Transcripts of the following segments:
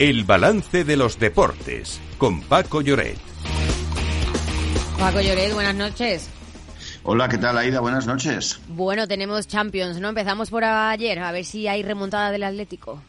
El balance de los deportes con Paco Lloret. Paco Lloret, buenas noches. Hola, ¿qué tal, Aida? Buenas noches. Bueno, tenemos Champions, ¿no? Empezamos por ayer, a ver si hay remontada del Atlético.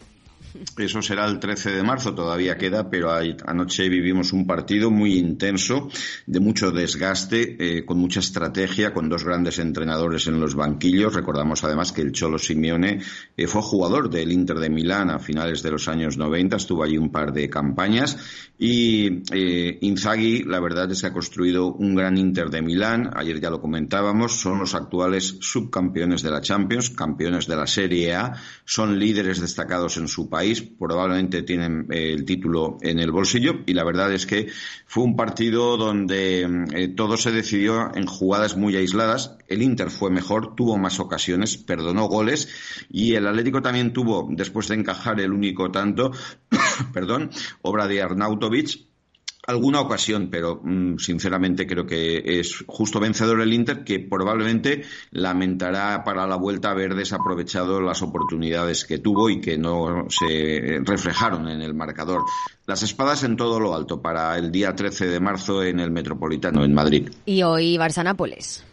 Eso será el 13 de marzo, todavía queda, pero anoche vivimos un partido muy intenso, de mucho desgaste, eh, con mucha estrategia, con dos grandes entrenadores en los banquillos. Recordamos además que el Cholo Simeone eh, fue jugador del Inter de Milán a finales de los años 90, estuvo allí un par de campañas y eh, Inzaghi, la verdad es que ha construido un gran Inter de Milán, ayer ya lo comentábamos, son los actuales subcampeones de la Champions, campeones de la Serie A, son líderes destacados en su país probablemente tienen eh, el título en el bolsillo y la verdad es que fue un partido donde eh, todo se decidió en jugadas muy aisladas. El Inter fue mejor, tuvo más ocasiones, perdonó goles y el Atlético también tuvo, después de encajar el único tanto, perdón, obra de Arnautovic, alguna ocasión, pero mm, sinceramente creo que es justo vencedor el Inter, que probablemente lamentará para la vuelta haber desaprovechado las oportunidades que tuvo y que no se reflejaron en el marcador. Las espadas en todo lo alto para el día 13 de marzo en el Metropolitano, en Madrid. Y hoy Barça-Nápoles.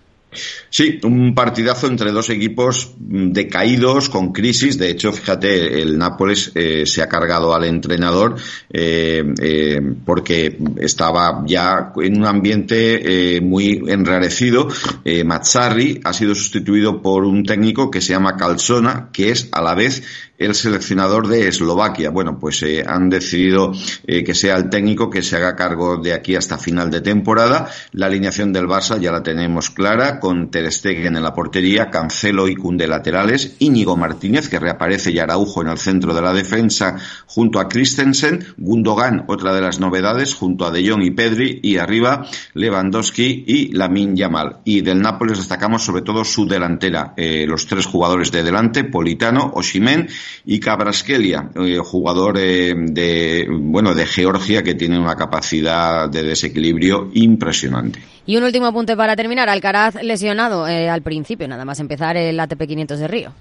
Sí, un partidazo entre dos equipos decaídos, con crisis. De hecho, fíjate, el Nápoles eh, se ha cargado al entrenador eh, eh, porque estaba ya en un ambiente muy enrarecido. Mazzarri ha sido sustituido por un técnico que se llama Calzona, que es a la vez el seleccionador de Eslovaquia. Bueno, pues han decidido que sea el técnico que se haga cargo de aquí hasta final de temporada. La alineación del Barça ya la tenemos clara con Ter Stegen en la portería, Cancelo y Cunde laterales, Íñigo Martínez, que reaparece y Araujo en el centro de la defensa, junto a Christensen, Gundogan, otra de las novedades, junto a De Jong y Pedri, y arriba Lewandowski y Lamin Yamal. Y del Nápoles destacamos sobre todo su delantera, eh, los tres jugadores de delante, Politano, Oshimen y Cabraskelia, eh, jugador eh, de, bueno, de Georgia que tiene una capacidad de desequilibrio impresionante. Y un último apunte para terminar. Alcaraz lesionado eh, al principio, nada más empezar el ATP 500 de Río.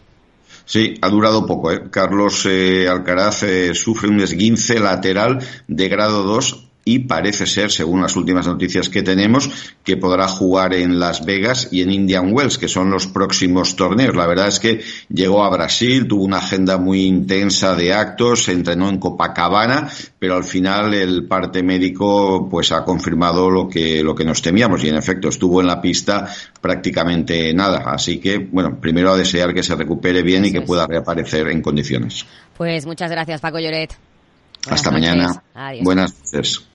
Sí, ha durado poco. ¿eh? Carlos eh, Alcaraz sufre un esguince lateral de grado 2 y parece ser, según las últimas noticias que tenemos, que podrá jugar en Las Vegas y en Indian Wells, que son los próximos torneos. La verdad es que llegó a Brasil, tuvo una agenda muy intensa de actos, se entrenó en Copacabana, pero al final el parte médico pues ha confirmado lo que, lo que nos temíamos y en efecto estuvo en la pista prácticamente nada. Así que, bueno, primero a desear que se recupere bien y que pueda reaparecer en condiciones. Pues muchas gracias, Paco Lloret. Hasta mañana. Buenas noches.